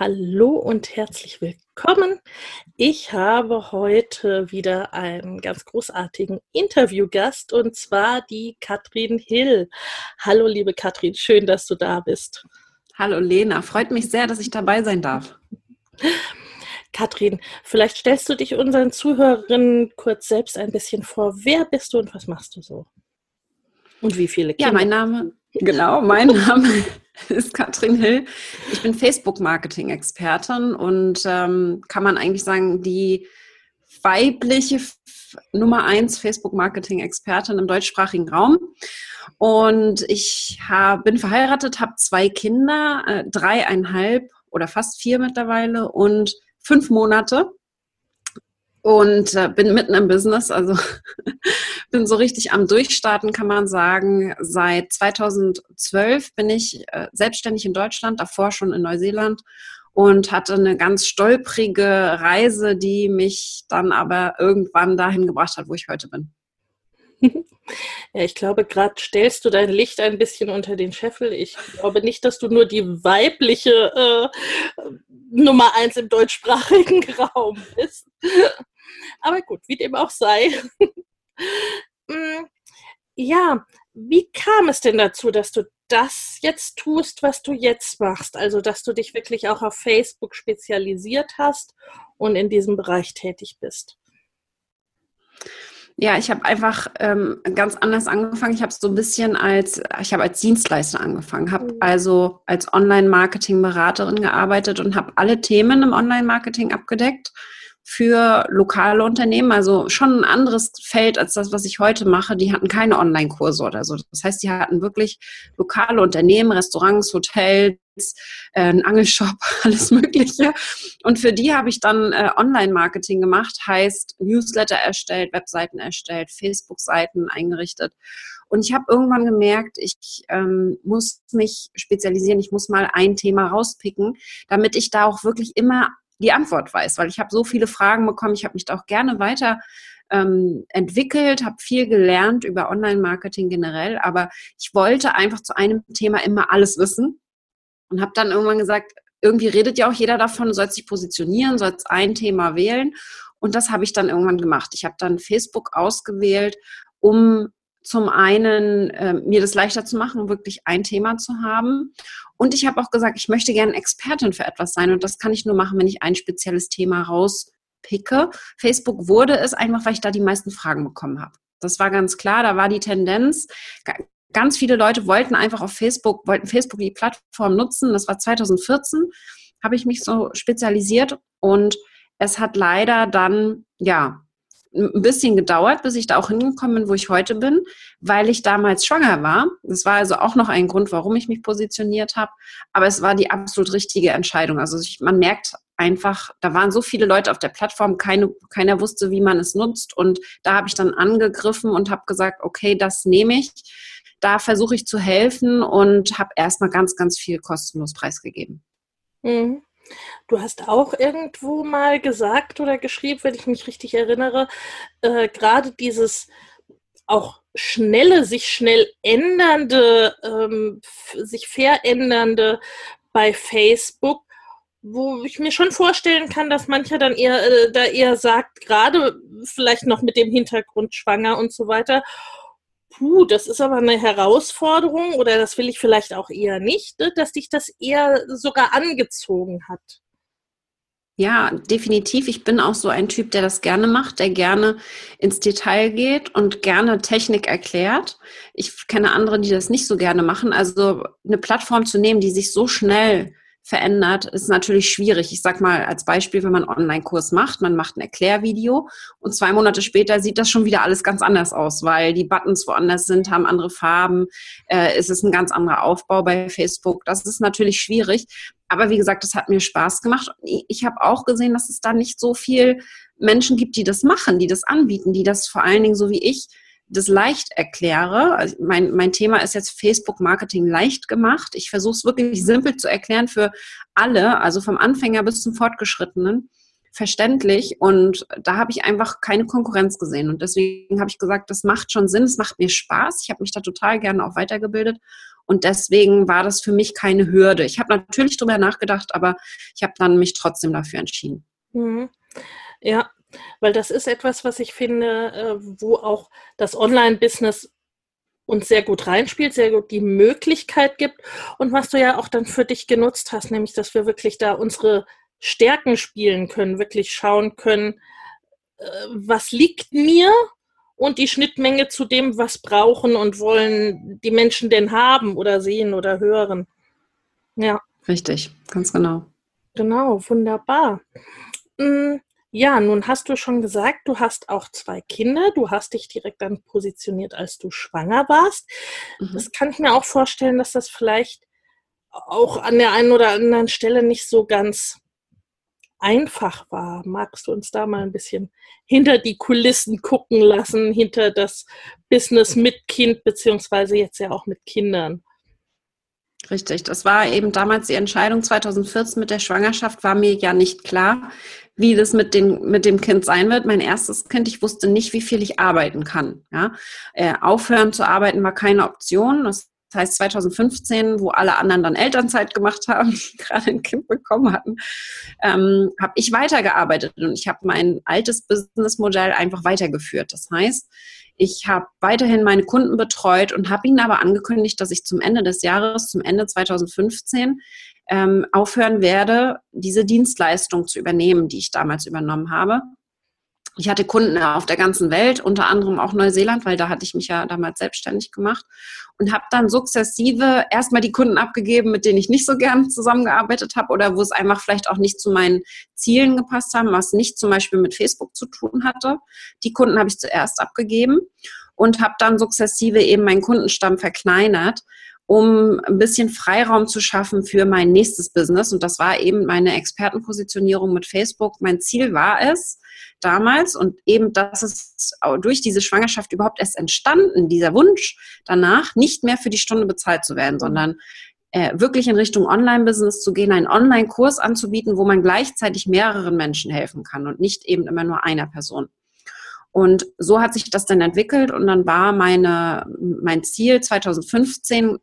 Hallo und herzlich willkommen. Ich habe heute wieder einen ganz großartigen Interviewgast und zwar die Katrin Hill. Hallo liebe Katrin, schön, dass du da bist. Hallo Lena, freut mich sehr, dass ich dabei sein darf. Katrin, vielleicht stellst du dich unseren Zuhörerinnen kurz selbst ein bisschen vor. Wer bist du und was machst du so? Und wie viele Kinder? Ja, mein Name, genau, mein Name ist Katrin Hill. Ich bin Facebook-Marketing-Expertin und ähm, kann man eigentlich sagen, die weibliche Nummer eins Facebook-Marketing-Expertin im deutschsprachigen Raum. Und ich hab, bin verheiratet, habe zwei Kinder, äh, dreieinhalb oder fast vier mittlerweile und fünf Monate und äh, bin mitten im Business, also bin so richtig am Durchstarten, kann man sagen. Seit 2012 bin ich äh, selbstständig in Deutschland, davor schon in Neuseeland und hatte eine ganz stolprige Reise, die mich dann aber irgendwann dahin gebracht hat, wo ich heute bin. Ja, ich glaube, gerade stellst du dein Licht ein bisschen unter den Scheffel. Ich glaube nicht, dass du nur die weibliche äh, Nummer eins im deutschsprachigen Raum bist. Aber gut, wie dem auch sei. Mm, ja, wie kam es denn dazu, dass du das jetzt tust, was du jetzt machst? Also, dass du dich wirklich auch auf Facebook spezialisiert hast und in diesem Bereich tätig bist? Ja, ich habe einfach ähm, ganz anders angefangen. Ich habe so ein bisschen als, ich habe als Dienstleister angefangen, habe mhm. also als Online-Marketing-Beraterin gearbeitet und habe alle Themen im Online-Marketing abgedeckt für lokale Unternehmen, also schon ein anderes Feld als das, was ich heute mache. Die hatten keine Online-Kurse oder so. Das heißt, die hatten wirklich lokale Unternehmen, Restaurants, Hotels, äh, einen Angelshop, alles Mögliche. Und für die habe ich dann äh, Online-Marketing gemacht, heißt Newsletter erstellt, Webseiten erstellt, Facebook-Seiten eingerichtet. Und ich habe irgendwann gemerkt, ich ähm, muss mich spezialisieren, ich muss mal ein Thema rauspicken, damit ich da auch wirklich immer die Antwort weiß, weil ich habe so viele Fragen bekommen. Ich habe mich da auch gerne weiter ähm, entwickelt, habe viel gelernt über Online-Marketing generell, aber ich wollte einfach zu einem Thema immer alles wissen und habe dann irgendwann gesagt, irgendwie redet ja auch jeder davon, du sollst dich positionieren, sollst ein Thema wählen. Und das habe ich dann irgendwann gemacht. Ich habe dann Facebook ausgewählt, um zum einen äh, mir das leichter zu machen, wirklich ein Thema zu haben. Und ich habe auch gesagt, ich möchte gerne Expertin für etwas sein. Und das kann ich nur machen, wenn ich ein spezielles Thema rauspicke. Facebook wurde es einfach, weil ich da die meisten Fragen bekommen habe. Das war ganz klar. Da war die Tendenz. Ganz viele Leute wollten einfach auf Facebook, wollten Facebook die Plattform nutzen. Das war 2014, habe ich mich so spezialisiert und es hat leider dann, ja, ein bisschen gedauert, bis ich da auch hingekommen bin, wo ich heute bin, weil ich damals schwanger war. Das war also auch noch ein Grund, warum ich mich positioniert habe. Aber es war die absolut richtige Entscheidung. Also ich, man merkt einfach, da waren so viele Leute auf der Plattform, keine, keiner wusste, wie man es nutzt. Und da habe ich dann angegriffen und habe gesagt, okay, das nehme ich. Da versuche ich zu helfen und habe erstmal ganz, ganz viel kostenlos preisgegeben. Mhm. Du hast auch irgendwo mal gesagt oder geschrieben, wenn ich mich richtig erinnere, äh, gerade dieses auch schnelle, sich schnell ändernde, ähm, sich verändernde bei Facebook, wo ich mir schon vorstellen kann, dass mancher dann eher äh, da eher sagt, gerade vielleicht noch mit dem Hintergrund schwanger und so weiter, Puh, das ist aber eine Herausforderung oder das will ich vielleicht auch eher nicht, ne, dass dich das eher sogar angezogen hat. Ja, definitiv. Ich bin auch so ein Typ, der das gerne macht, der gerne ins Detail geht und gerne Technik erklärt. Ich kenne andere, die das nicht so gerne machen. Also eine Plattform zu nehmen, die sich so schnell verändert, ist natürlich schwierig. Ich sag mal als Beispiel, wenn man einen Online-Kurs macht, man macht ein Erklärvideo und zwei Monate später sieht das schon wieder alles ganz anders aus, weil die Buttons woanders sind, haben andere Farben, äh, es ist ein ganz anderer Aufbau bei Facebook. Das ist natürlich schwierig. Aber wie gesagt, es hat mir Spaß gemacht. Ich habe auch gesehen, dass es da nicht so viel Menschen gibt, die das machen, die das anbieten, die das vor allen Dingen so wie ich das leicht erkläre. Also mein, mein Thema ist jetzt Facebook-Marketing leicht gemacht. Ich versuche es wirklich simpel zu erklären für alle, also vom Anfänger bis zum Fortgeschrittenen, verständlich. Und da habe ich einfach keine Konkurrenz gesehen. Und deswegen habe ich gesagt, das macht schon Sinn, es macht mir Spaß. Ich habe mich da total gerne auch weitergebildet. Und deswegen war das für mich keine Hürde. Ich habe natürlich drüber nachgedacht, aber ich habe dann mich trotzdem dafür entschieden. Mhm. Ja, weil das ist etwas, was ich finde, äh, wo auch das Online-Business uns sehr gut reinspielt, sehr gut die Möglichkeit gibt und was du ja auch dann für dich genutzt hast, nämlich dass wir wirklich da unsere Stärken spielen können, wirklich schauen können, äh, was liegt mir und die Schnittmenge zu dem, was brauchen und wollen die Menschen denn haben oder sehen oder hören. Ja. Richtig, ganz genau. Genau, wunderbar. Hm, ja, nun hast du schon gesagt, du hast auch zwei Kinder. Du hast dich direkt dann positioniert, als du schwanger warst. Mhm. Das kann ich mir auch vorstellen, dass das vielleicht auch an der einen oder anderen Stelle nicht so ganz einfach war. Magst du uns da mal ein bisschen hinter die Kulissen gucken lassen, hinter das Business mit Kind, beziehungsweise jetzt ja auch mit Kindern? Richtig, das war eben damals die Entscheidung 2014 mit der Schwangerschaft, war mir ja nicht klar, wie das mit, den, mit dem Kind sein wird. Mein erstes Kind, ich wusste nicht, wie viel ich arbeiten kann. Ja? Äh, aufhören zu arbeiten war keine Option. Das heißt 2015, wo alle anderen dann Elternzeit gemacht haben, gerade ein Kind bekommen hatten, ähm, habe ich weitergearbeitet und ich habe mein altes Businessmodell einfach weitergeführt. Das heißt, ich habe weiterhin meine Kunden betreut und habe ihnen aber angekündigt, dass ich zum Ende des Jahres, zum Ende 2015, ähm, aufhören werde, diese Dienstleistung zu übernehmen, die ich damals übernommen habe. Ich hatte Kunden auf der ganzen Welt, unter anderem auch Neuseeland, weil da hatte ich mich ja damals selbstständig gemacht und habe dann sukzessive erstmal die Kunden abgegeben, mit denen ich nicht so gern zusammengearbeitet habe oder wo es einfach vielleicht auch nicht zu meinen Zielen gepasst haben, was nicht zum Beispiel mit Facebook zu tun hatte. Die Kunden habe ich zuerst abgegeben und habe dann sukzessive eben meinen Kundenstamm verkleinert um ein bisschen Freiraum zu schaffen für mein nächstes Business. Und das war eben meine Expertenpositionierung mit Facebook. Mein Ziel war es damals und eben das ist durch diese Schwangerschaft überhaupt erst entstanden, dieser Wunsch danach, nicht mehr für die Stunde bezahlt zu werden, sondern äh, wirklich in Richtung Online-Business zu gehen, einen Online-Kurs anzubieten, wo man gleichzeitig mehreren Menschen helfen kann und nicht eben immer nur einer Person. Und so hat sich das dann entwickelt und dann war meine, mein Ziel 2015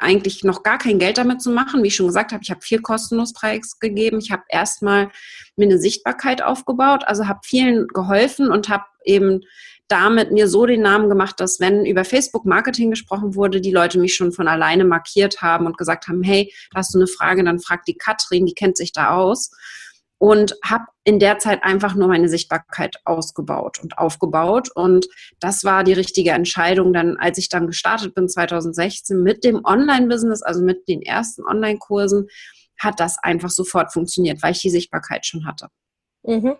eigentlich noch gar kein Geld damit zu machen. Wie ich schon gesagt habe, ich habe viel kostenlos preisgegeben. Ich habe erstmal mir eine Sichtbarkeit aufgebaut, also habe vielen geholfen und habe eben damit mir so den Namen gemacht, dass wenn über Facebook Marketing gesprochen wurde, die Leute mich schon von alleine markiert haben und gesagt haben, hey, hast du eine Frage, dann frag die Katrin, die kennt sich da aus und habe in der Zeit einfach nur meine Sichtbarkeit ausgebaut und aufgebaut. Und das war die richtige Entscheidung, dann, als ich dann gestartet bin 2016 mit dem Online-Business, also mit den ersten Online-Kursen, hat das einfach sofort funktioniert, weil ich die Sichtbarkeit schon hatte. Mhm.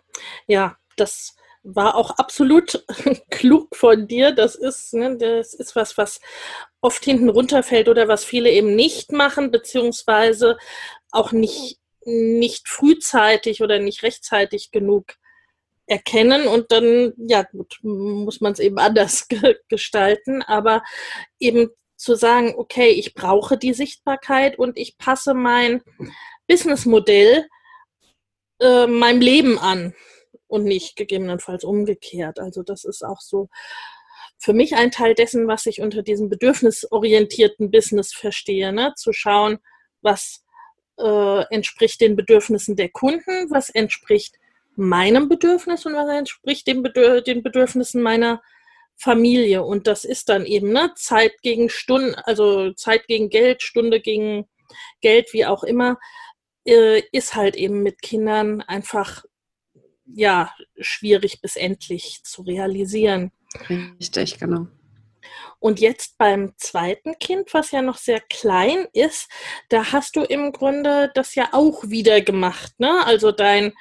Ja, das war auch absolut klug von dir. Das ist, ne, das ist was, was oft hinten runterfällt oder was viele eben nicht machen, beziehungsweise auch nicht nicht frühzeitig oder nicht rechtzeitig genug erkennen und dann, ja gut, muss man es eben anders gestalten, aber eben zu sagen, okay, ich brauche die Sichtbarkeit und ich passe mein Businessmodell äh, meinem Leben an und nicht gegebenenfalls umgekehrt. Also das ist auch so für mich ein Teil dessen, was ich unter diesem bedürfnisorientierten Business verstehe, ne? zu schauen, was äh, entspricht den Bedürfnissen der Kunden, was entspricht meinem Bedürfnis und was entspricht den, Bedür den Bedürfnissen meiner Familie. Und das ist dann eben ne, Zeit gegen Stunde, also Zeit gegen Geld, Stunde gegen Geld, wie auch immer, äh, ist halt eben mit Kindern einfach ja schwierig bis endlich zu realisieren. Richtig, genau. Und jetzt beim zweiten Kind, was ja noch sehr klein ist, da hast du im Grunde das ja auch wieder gemacht, ne? Also dein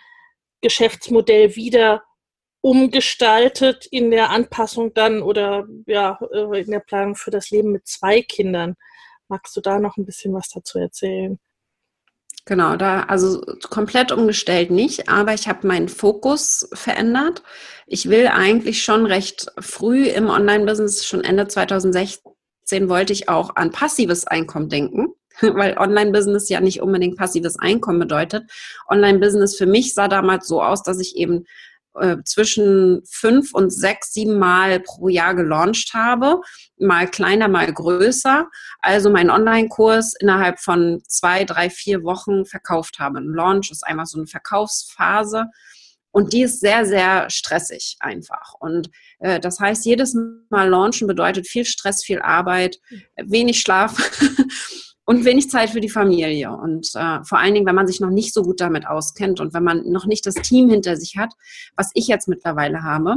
Geschäftsmodell wieder umgestaltet in der Anpassung dann oder ja, äh, in der Planung für das Leben mit zwei Kindern. Magst du da noch ein bisschen was dazu erzählen? Genau, da also komplett umgestellt nicht, aber ich habe meinen Fokus verändert. Ich will eigentlich schon recht früh im Online-Business, schon Ende 2016, wollte ich auch an passives Einkommen denken, weil Online-Business ja nicht unbedingt passives Einkommen bedeutet. Online-Business für mich sah damals so aus, dass ich eben äh, zwischen fünf und sechs, sieben Mal pro Jahr gelauncht habe. Mal kleiner, mal größer. Also meinen Online-Kurs innerhalb von zwei, drei, vier Wochen verkauft habe. Ein Launch ist einfach so eine Verkaufsphase. Und die ist sehr, sehr stressig einfach. Und äh, das heißt, jedes Mal launchen bedeutet viel Stress, viel Arbeit, wenig Schlaf. und wenig Zeit für die Familie. Und äh, vor allen Dingen, wenn man sich noch nicht so gut damit auskennt und wenn man noch nicht das Team hinter sich hat, was ich jetzt mittlerweile habe.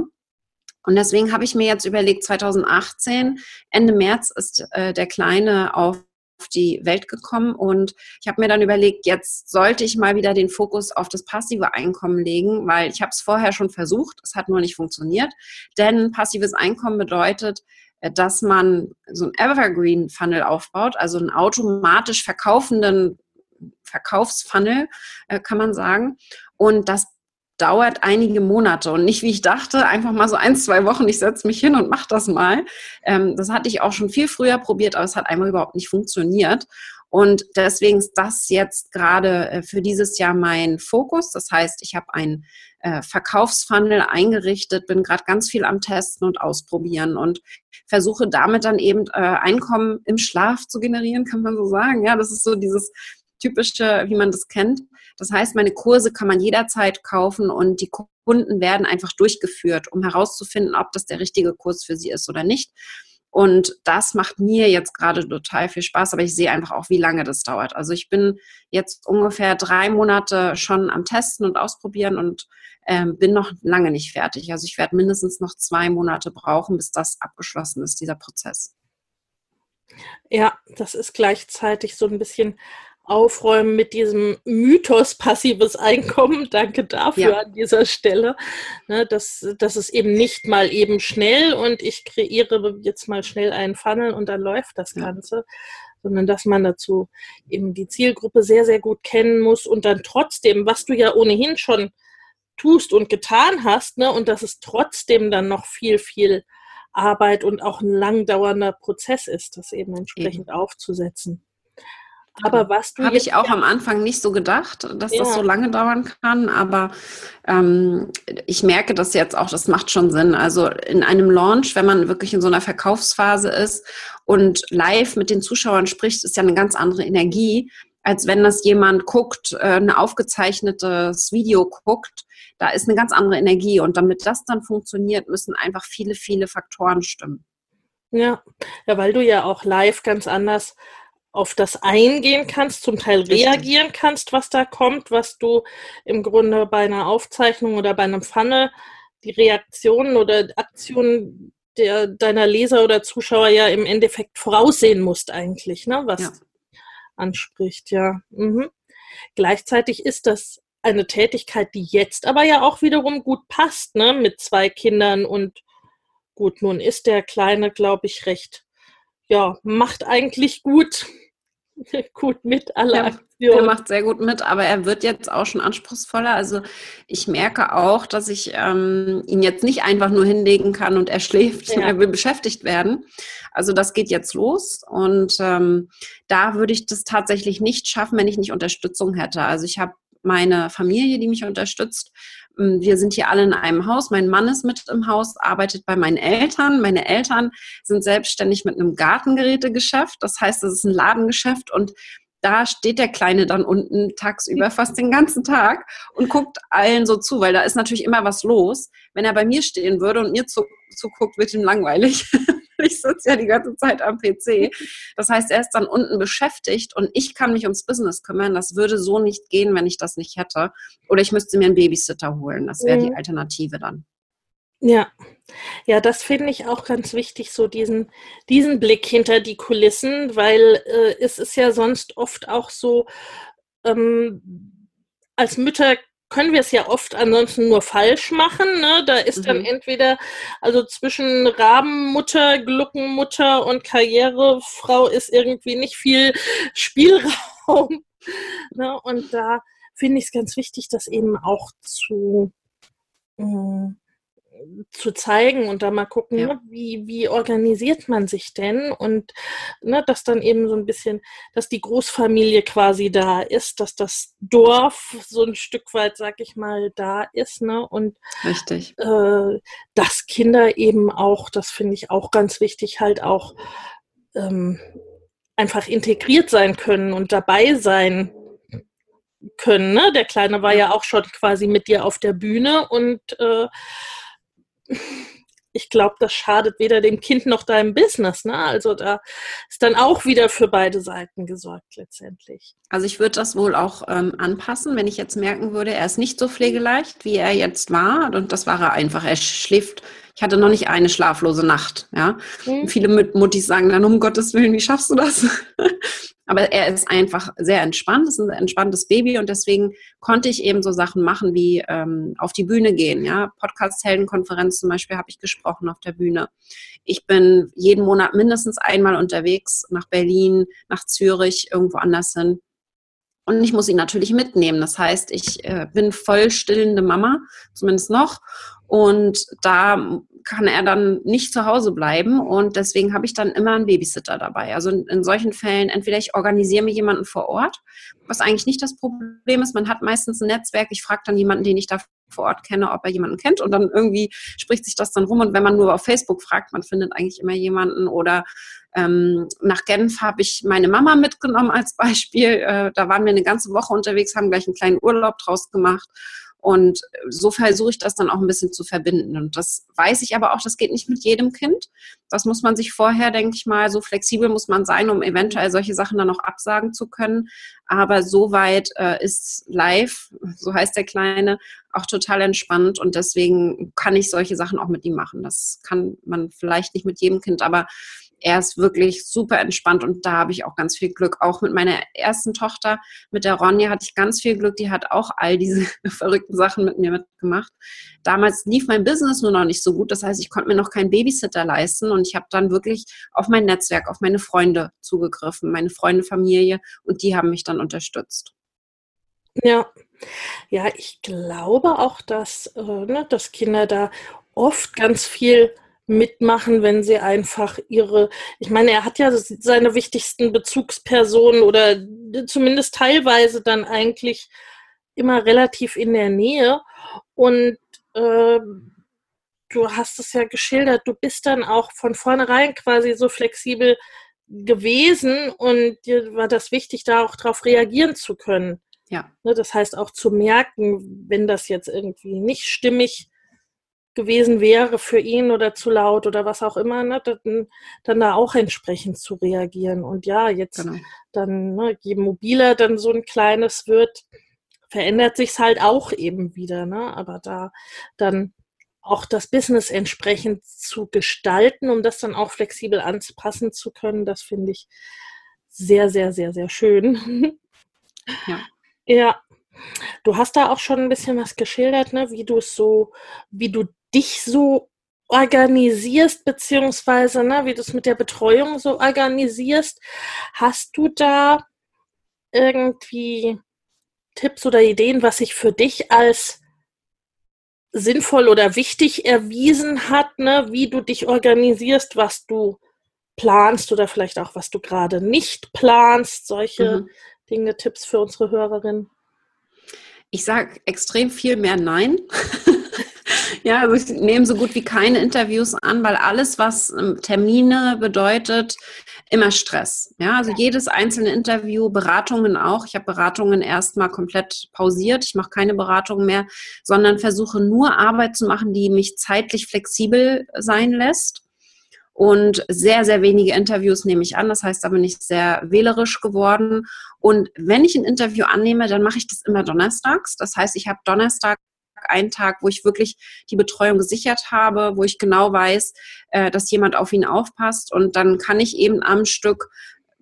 Und deswegen habe ich mir jetzt überlegt, 2018, Ende März ist äh, der Kleine auf die Welt gekommen und ich habe mir dann überlegt, jetzt sollte ich mal wieder den Fokus auf das passive Einkommen legen, weil ich habe es vorher schon versucht, es hat nur nicht funktioniert. Denn passives Einkommen bedeutet, dass man so ein Evergreen-Funnel aufbaut, also einen automatisch verkaufenden Verkaufsfunnel, äh, kann man sagen. Und das dauert einige Monate und nicht, wie ich dachte, einfach mal so ein, zwei Wochen, ich setze mich hin und mache das mal. Ähm, das hatte ich auch schon viel früher probiert, aber es hat einmal überhaupt nicht funktioniert. Und deswegen ist das jetzt gerade äh, für dieses Jahr mein Fokus. Das heißt, ich habe einen äh, Verkaufsfunnel eingerichtet, bin gerade ganz viel am Testen und Ausprobieren und versuche damit dann eben äh, Einkommen im Schlaf zu generieren, kann man so sagen. Ja, das ist so dieses typische, wie man das kennt. Das heißt, meine Kurse kann man jederzeit kaufen und die Kunden werden einfach durchgeführt, um herauszufinden, ob das der richtige Kurs für sie ist oder nicht. Und das macht mir jetzt gerade total viel Spaß, aber ich sehe einfach auch, wie lange das dauert. Also ich bin jetzt ungefähr drei Monate schon am Testen und Ausprobieren und ähm, bin noch lange nicht fertig. Also ich werde mindestens noch zwei Monate brauchen, bis das abgeschlossen ist, dieser Prozess. Ja, das ist gleichzeitig so ein bisschen aufräumen mit diesem Mythos passives Einkommen. Danke dafür ja. an dieser Stelle. Ne, das, das ist eben nicht mal eben schnell und ich kreiere jetzt mal schnell einen Funnel und dann läuft das Ganze, sondern dass man dazu eben die Zielgruppe sehr, sehr gut kennen muss und dann trotzdem, was du ja ohnehin schon tust und getan hast, ne, und dass es trotzdem dann noch viel, viel Arbeit und auch ein lang dauernder Prozess ist, das eben entsprechend eben. aufzusetzen. Aber was du. Habe ich auch am Anfang nicht so gedacht, dass ja. das so lange dauern kann, aber ähm, ich merke das jetzt auch, das macht schon Sinn. Also in einem Launch, wenn man wirklich in so einer Verkaufsphase ist und live mit den Zuschauern spricht, ist ja eine ganz andere Energie, als wenn das jemand guckt, äh, ein aufgezeichnetes Video guckt. Da ist eine ganz andere Energie. Und damit das dann funktioniert, müssen einfach viele, viele Faktoren stimmen. Ja, ja, weil du ja auch live ganz anders auf das eingehen kannst, zum Teil reagieren kannst, was da kommt, was du im Grunde bei einer Aufzeichnung oder bei einem Funnel die Reaktionen oder Aktionen der, deiner Leser oder Zuschauer ja im Endeffekt voraussehen musst eigentlich, ne, was ja. anspricht, ja. Mhm. Gleichzeitig ist das eine Tätigkeit, die jetzt aber ja auch wiederum gut passt, ne, mit zwei Kindern und gut, nun ist der Kleine, glaube ich, recht ja, macht eigentlich gut, gut mit alle ja, Aktionen. Er macht sehr gut mit, aber er wird jetzt auch schon anspruchsvoller. Also ich merke auch, dass ich ähm, ihn jetzt nicht einfach nur hinlegen kann und er schläft. Ja. Er will beschäftigt werden. Also das geht jetzt los und ähm, da würde ich das tatsächlich nicht schaffen, wenn ich nicht Unterstützung hätte. Also ich habe meine Familie, die mich unterstützt. Ähm, wir sind hier alle in einem Haus. Mein Mann ist mit im Haus, arbeitet bei meinen Eltern. Meine Eltern sind selbstständig mit einem Gartengerätegeschäft. Das heißt, es ist ein Ladengeschäft und da steht der Kleine dann unten tagsüber fast den ganzen Tag und guckt allen so zu, weil da ist natürlich immer was los. Wenn er bei mir stehen würde und mir zuguckt, wird ihm langweilig. ich sitze ja die ganze Zeit am PC. Das heißt, er ist dann unten beschäftigt und ich kann mich ums Business kümmern. Das würde so nicht gehen, wenn ich das nicht hätte. Oder ich müsste mir einen Babysitter holen. Das wäre mhm. die Alternative dann. Ja, ja, das finde ich auch ganz wichtig, so diesen, diesen Blick hinter die Kulissen, weil äh, es ist ja sonst oft auch so, ähm, als Mütter können wir es ja oft ansonsten nur falsch machen. Ne? Da ist mhm. dann entweder, also zwischen Rabenmutter, Gluckenmutter und Karrierefrau ist irgendwie nicht viel Spielraum. ne? Und da finde ich es ganz wichtig, das eben auch zu, äh, zu zeigen und da mal gucken, ja. ne, wie, wie organisiert man sich denn und ne, dass dann eben so ein bisschen, dass die Großfamilie quasi da ist, dass das Dorf so ein Stück weit, sag ich mal, da ist, ne? Und Richtig. Äh, dass Kinder eben auch, das finde ich auch ganz wichtig, halt auch ähm, einfach integriert sein können und dabei sein können. Ne? Der Kleine war ja auch schon quasi mit dir auf der Bühne und äh, ich glaube, das schadet weder dem Kind noch deinem Business. Ne? Also da ist dann auch wieder für beide Seiten gesorgt letztendlich. Also ich würde das wohl auch ähm, anpassen, wenn ich jetzt merken würde, er ist nicht so pflegeleicht, wie er jetzt war. Und das war er einfach. Er schläft. Ich hatte noch nicht eine schlaflose Nacht. Ja, mhm. viele Muttis sagen dann um Gottes Willen, wie schaffst du das? Aber er ist einfach sehr entspannt, ist ein entspanntes Baby und deswegen konnte ich eben so Sachen machen wie ähm, auf die Bühne gehen. Ja, Podcast-Heldenkonferenz zum Beispiel habe ich gesprochen auf der Bühne. Ich bin jeden Monat mindestens einmal unterwegs nach Berlin, nach Zürich, irgendwo anders hin. Und ich muss ihn natürlich mitnehmen. Das heißt, ich äh, bin voll stillende Mama, zumindest noch. Und da kann er dann nicht zu Hause bleiben und deswegen habe ich dann immer einen Babysitter dabei. Also in, in, solchen Fällen, entweder ich organisiere mir jemanden vor Ort, was eigentlich nicht das Problem ist. Man hat meistens ein Netzwerk. Ich frage dann jemanden, den ich da vor Ort kenne, ob er jemanden kennt und dann irgendwie spricht sich das dann rum. Und wenn man nur auf Facebook fragt, man findet eigentlich immer jemanden oder ähm, nach Genf habe ich meine Mama mitgenommen als Beispiel. Äh, da waren wir eine ganze Woche unterwegs, haben gleich einen kleinen Urlaub draus gemacht und so versuche ich das dann auch ein bisschen zu verbinden. Und das weiß ich aber auch, das geht nicht mit jedem Kind. Das muss man sich vorher, denke ich mal, so flexibel muss man sein, um eventuell solche Sachen dann noch absagen zu können. Aber soweit äh, ist live, so heißt der Kleine, auch total entspannt und deswegen kann ich solche Sachen auch mit ihm machen. Das kann man vielleicht nicht mit jedem Kind, aber er ist wirklich super entspannt und da habe ich auch ganz viel Glück. Auch mit meiner ersten Tochter, mit der Ronja, hatte ich ganz viel Glück. Die hat auch all diese verrückten Sachen mit mir mitgemacht. Damals lief mein Business nur noch nicht so gut. Das heißt, ich konnte mir noch keinen Babysitter leisten und ich habe dann wirklich auf mein Netzwerk, auf meine Freunde zugegriffen, meine Freunde, Familie und die haben mich dann unterstützt. Ja, ja, ich glaube auch, dass, äh, ne, dass Kinder da oft ganz viel mitmachen, wenn sie einfach ihre, ich meine, er hat ja seine wichtigsten Bezugspersonen oder zumindest teilweise dann eigentlich immer relativ in der Nähe und äh, du hast es ja geschildert, du bist dann auch von vornherein quasi so flexibel gewesen und dir war das wichtig, da auch drauf reagieren zu können. Ja. Ne, das heißt auch zu merken, wenn das jetzt irgendwie nicht stimmig gewesen wäre für ihn oder zu laut oder was auch immer, ne, dann, dann da auch entsprechend zu reagieren. Und ja, jetzt genau. dann, ne, je mobiler dann so ein kleines wird, verändert sich's halt auch eben wieder, ne? Aber da dann auch das Business entsprechend zu gestalten, um das dann auch flexibel anpassen zu können, das finde ich sehr, sehr, sehr, sehr schön. Ja. Ja. Du hast da auch schon ein bisschen was geschildert, ne, wie du es so, wie du dich so organisierst, beziehungsweise ne, wie du es mit der Betreuung so organisierst. Hast du da irgendwie Tipps oder Ideen, was sich für dich als sinnvoll oder wichtig erwiesen hat, ne, wie du dich organisierst, was du planst oder vielleicht auch, was du gerade nicht planst, solche mhm. Dinge, Tipps für unsere Hörerinnen? Ich sage extrem viel mehr Nein. Ja, also ich nehme so gut wie keine Interviews an, weil alles, was ähm, Termine bedeutet, immer Stress. Ja, also jedes einzelne Interview, Beratungen auch. Ich habe Beratungen erstmal komplett pausiert. Ich mache keine Beratungen mehr, sondern versuche nur Arbeit zu machen, die mich zeitlich flexibel sein lässt. Und sehr, sehr wenige Interviews nehme ich an. Das heißt, da bin ich sehr wählerisch geworden. Und wenn ich ein Interview annehme, dann mache ich das immer donnerstags. Das heißt, ich habe Donnerstag einen Tag, wo ich wirklich die Betreuung gesichert habe, wo ich genau weiß, äh, dass jemand auf ihn aufpasst. Und dann kann ich eben am Stück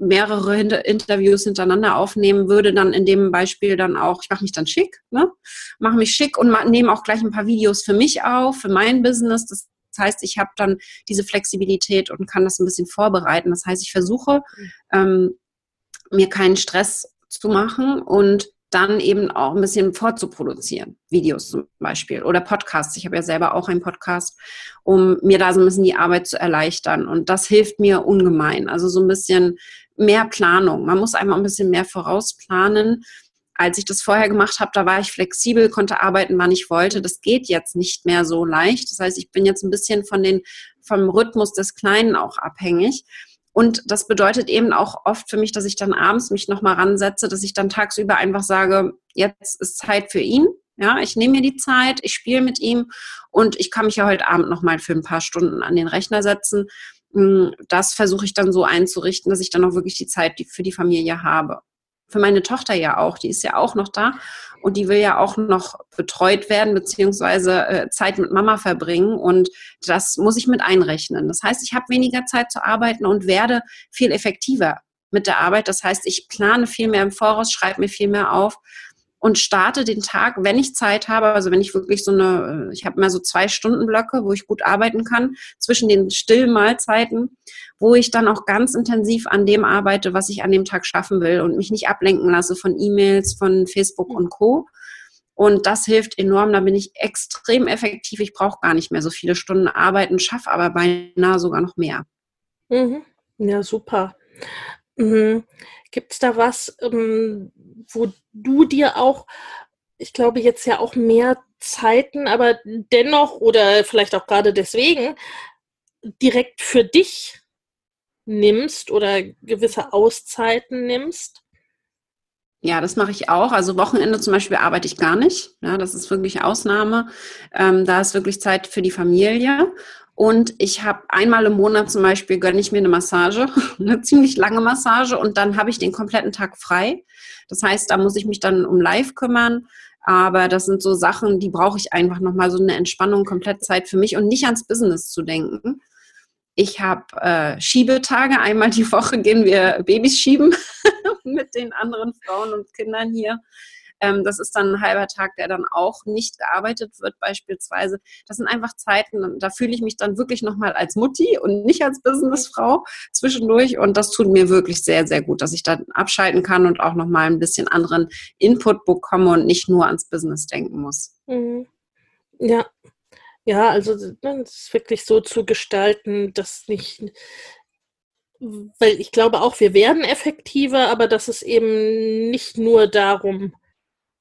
mehrere Interviews hintereinander aufnehmen, würde dann in dem Beispiel dann auch, ich mache mich dann schick, ne? mache mich schick und nehme auch gleich ein paar Videos für mich auf, für mein Business. Das heißt, ich habe dann diese Flexibilität und kann das ein bisschen vorbereiten. Das heißt, ich versuche, ähm, mir keinen Stress zu machen und dann eben auch ein bisschen vorzuproduzieren. Videos zum Beispiel oder Podcasts. Ich habe ja selber auch einen Podcast, um mir da so ein bisschen die Arbeit zu erleichtern. Und das hilft mir ungemein. Also so ein bisschen mehr Planung. Man muss einfach ein bisschen mehr vorausplanen. Als ich das vorher gemacht habe, da war ich flexibel, konnte arbeiten, wann ich wollte. Das geht jetzt nicht mehr so leicht. Das heißt, ich bin jetzt ein bisschen von den, vom Rhythmus des Kleinen auch abhängig. Und das bedeutet eben auch oft für mich, dass ich dann abends mich nochmal ransetze, dass ich dann tagsüber einfach sage, jetzt ist Zeit für ihn. Ja, ich nehme mir die Zeit, ich spiele mit ihm und ich kann mich ja heute Abend nochmal für ein paar Stunden an den Rechner setzen. Hm, das versuche ich dann so einzurichten, dass ich dann auch wirklich die Zeit für die Familie habe für meine Tochter ja auch. Die ist ja auch noch da und die will ja auch noch betreut werden, beziehungsweise äh, Zeit mit Mama verbringen. Und das muss ich mit einrechnen. Das heißt, ich habe weniger Zeit zu arbeiten und werde viel effektiver mit der Arbeit. Das heißt, ich plane viel mehr im Voraus, schreibe mir viel mehr auf und starte den Tag, wenn ich Zeit habe, also wenn ich wirklich so eine, äh, ich habe immer so zwei Stunden Blöcke, wo ich gut arbeiten kann, zwischen den stillen Mahlzeiten, wo ich dann auch ganz intensiv an dem arbeite, was ich an dem Tag schaffen will und mich nicht ablenken lasse von E-Mails, von Facebook und Co. Und das hilft enorm, da bin ich extrem effektiv. Ich brauche gar nicht mehr so viele Stunden arbeiten, schaffe aber beinahe sogar noch mehr. Mhm. Ja, super. Mhm. Gibt es da was, ähm, wo du dir auch, ich glaube jetzt ja auch mehr Zeiten, aber dennoch oder vielleicht auch gerade deswegen direkt für dich nimmst oder gewisse Auszeiten nimmst? Ja, das mache ich auch. Also Wochenende zum Beispiel arbeite ich gar nicht. Ja, das ist wirklich Ausnahme. Ähm, da ist wirklich Zeit für die Familie. Und ich habe einmal im Monat zum Beispiel gönne ich mir eine Massage, eine ziemlich lange Massage und dann habe ich den kompletten Tag frei. Das heißt, da muss ich mich dann um Live kümmern. Aber das sind so Sachen, die brauche ich einfach nochmal so eine Entspannung, komplett Zeit für mich und nicht ans Business zu denken. Ich habe äh, Schiebetage. Einmal die Woche gehen wir Babys schieben mit den anderen Frauen und Kindern hier. Ähm, das ist dann ein halber Tag, der dann auch nicht gearbeitet wird beispielsweise. Das sind einfach Zeiten, da fühle ich mich dann wirklich nochmal als Mutti und nicht als Businessfrau zwischendurch. Und das tut mir wirklich sehr, sehr gut, dass ich dann abschalten kann und auch nochmal ein bisschen anderen Input bekomme und nicht nur ans Business denken muss. Mhm. Ja. Ja, also ne, es ist wirklich so zu gestalten, dass nicht weil ich glaube auch, wir werden effektiver, aber dass es eben nicht nur darum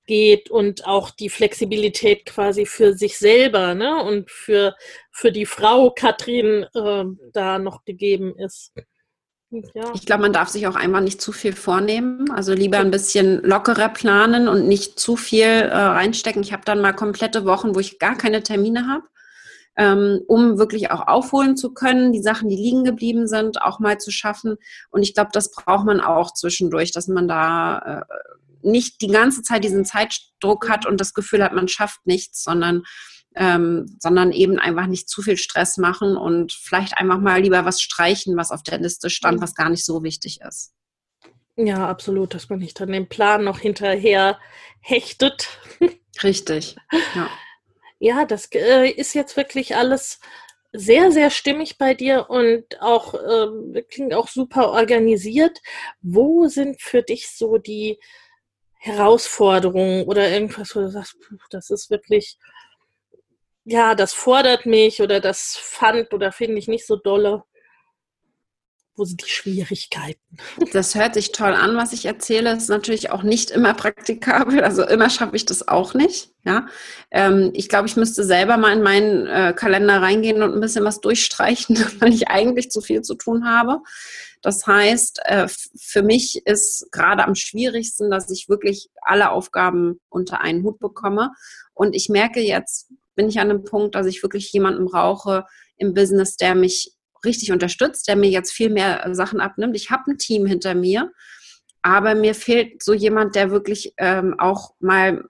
geht und auch die Flexibilität quasi für sich selber ne, und für, für die Frau Katrin äh, da noch gegeben ist. Ja. Ich glaube, man darf sich auch einfach nicht zu viel vornehmen. Also lieber ein bisschen lockerer planen und nicht zu viel äh, reinstecken. Ich habe dann mal komplette Wochen, wo ich gar keine Termine habe, ähm, um wirklich auch aufholen zu können, die Sachen, die liegen geblieben sind, auch mal zu schaffen. Und ich glaube, das braucht man auch zwischendurch, dass man da äh, nicht die ganze Zeit diesen Zeitdruck hat und das Gefühl hat, man schafft nichts, sondern ähm, sondern eben einfach nicht zu viel Stress machen und vielleicht einfach mal lieber was streichen, was auf der Liste stand, mhm. was gar nicht so wichtig ist. Ja, absolut, dass man nicht an den Plan noch hinterher hechtet. Richtig. Ja, ja das äh, ist jetzt wirklich alles sehr, sehr stimmig bei dir und auch äh, klingt auch super organisiert. Wo sind für dich so die Herausforderung oder irgendwas, wo du sagst, das ist wirklich, ja, das fordert mich oder das fand oder finde ich nicht so dolle. wo sind die Schwierigkeiten? Das hört sich toll an, was ich erzähle. Das ist natürlich auch nicht immer praktikabel. Also immer schaffe ich das auch nicht. Ja, ähm, ich glaube, ich müsste selber mal in meinen äh, Kalender reingehen und ein bisschen was durchstreichen, weil ich eigentlich zu viel zu tun habe. Das heißt, äh, für mich ist gerade am schwierigsten, dass ich wirklich alle Aufgaben unter einen Hut bekomme. Und ich merke jetzt, bin ich an einem Punkt, dass ich wirklich jemanden brauche im Business, der mich richtig unterstützt, der mir jetzt viel mehr Sachen abnimmt. Ich habe ein Team hinter mir, aber mir fehlt so jemand, der wirklich ähm, auch mal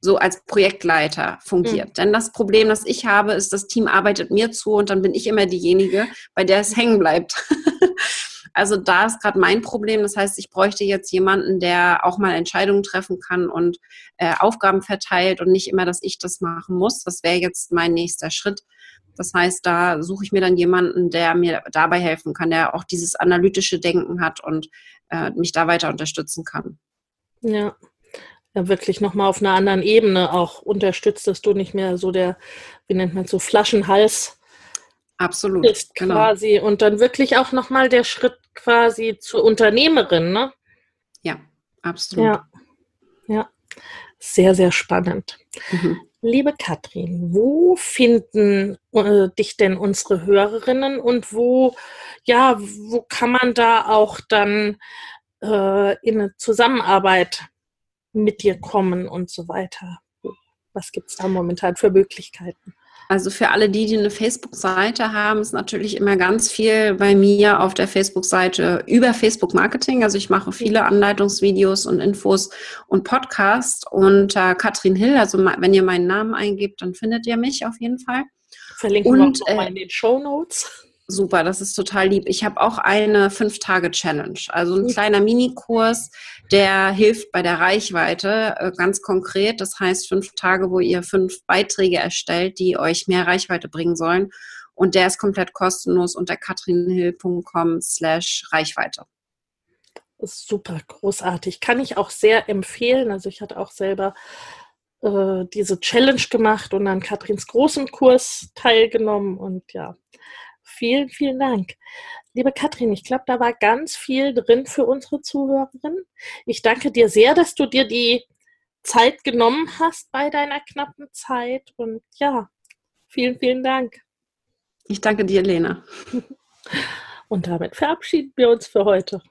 so als Projektleiter fungiert. Mhm. Denn das Problem, das ich habe, ist, das Team arbeitet mir zu und dann bin ich immer diejenige, bei der es hängen bleibt. also da ist gerade mein Problem. Das heißt, ich bräuchte jetzt jemanden, der auch mal Entscheidungen treffen kann und äh, Aufgaben verteilt und nicht immer, dass ich das machen muss. Das wäre jetzt mein nächster Schritt. Das heißt, da suche ich mir dann jemanden, der mir dabei helfen kann, der auch dieses analytische Denken hat und äh, mich da weiter unterstützen kann. Ja. Ja, wirklich nochmal auf einer anderen Ebene auch unterstützt, dass du nicht mehr so der, wie nennt man so, Flaschenhals Absolut, ist genau. quasi. Und dann wirklich auch nochmal der Schritt quasi zur Unternehmerin, ne? Ja, absolut. Ja, ja. sehr, sehr spannend. Mhm. Liebe Katrin, wo finden äh, dich denn unsere Hörerinnen und wo, ja, wo kann man da auch dann äh, in eine Zusammenarbeit mit dir kommen und so weiter? Was gibt es da momentan für Möglichkeiten? Also für alle die, die eine Facebook-Seite haben, ist natürlich immer ganz viel bei mir auf der Facebook-Seite über Facebook Marketing. Also ich mache viele Anleitungsvideos und Infos und Podcasts unter Katrin Hill. Also wenn ihr meinen Namen eingebt, dann findet ihr mich auf jeden Fall. Verlinken und, wir auch äh, in den Show Notes. Super, das ist total lieb. Ich habe auch eine Fünf-Tage-Challenge, also ein kleiner Minikurs, der hilft bei der Reichweite äh, ganz konkret. Das heißt fünf Tage, wo ihr fünf Beiträge erstellt, die euch mehr Reichweite bringen sollen. Und der ist komplett kostenlos unter katrinhill.com slash Reichweite. Super, großartig. Kann ich auch sehr empfehlen. Also ich hatte auch selber äh, diese Challenge gemacht und an Katrins großen Kurs teilgenommen und ja, Vielen, vielen Dank. Liebe Katrin, ich glaube, da war ganz viel drin für unsere Zuhörerinnen. Ich danke dir sehr, dass du dir die Zeit genommen hast bei deiner knappen Zeit. Und ja, vielen, vielen Dank. Ich danke dir, Lena. Und damit verabschieden wir uns für heute.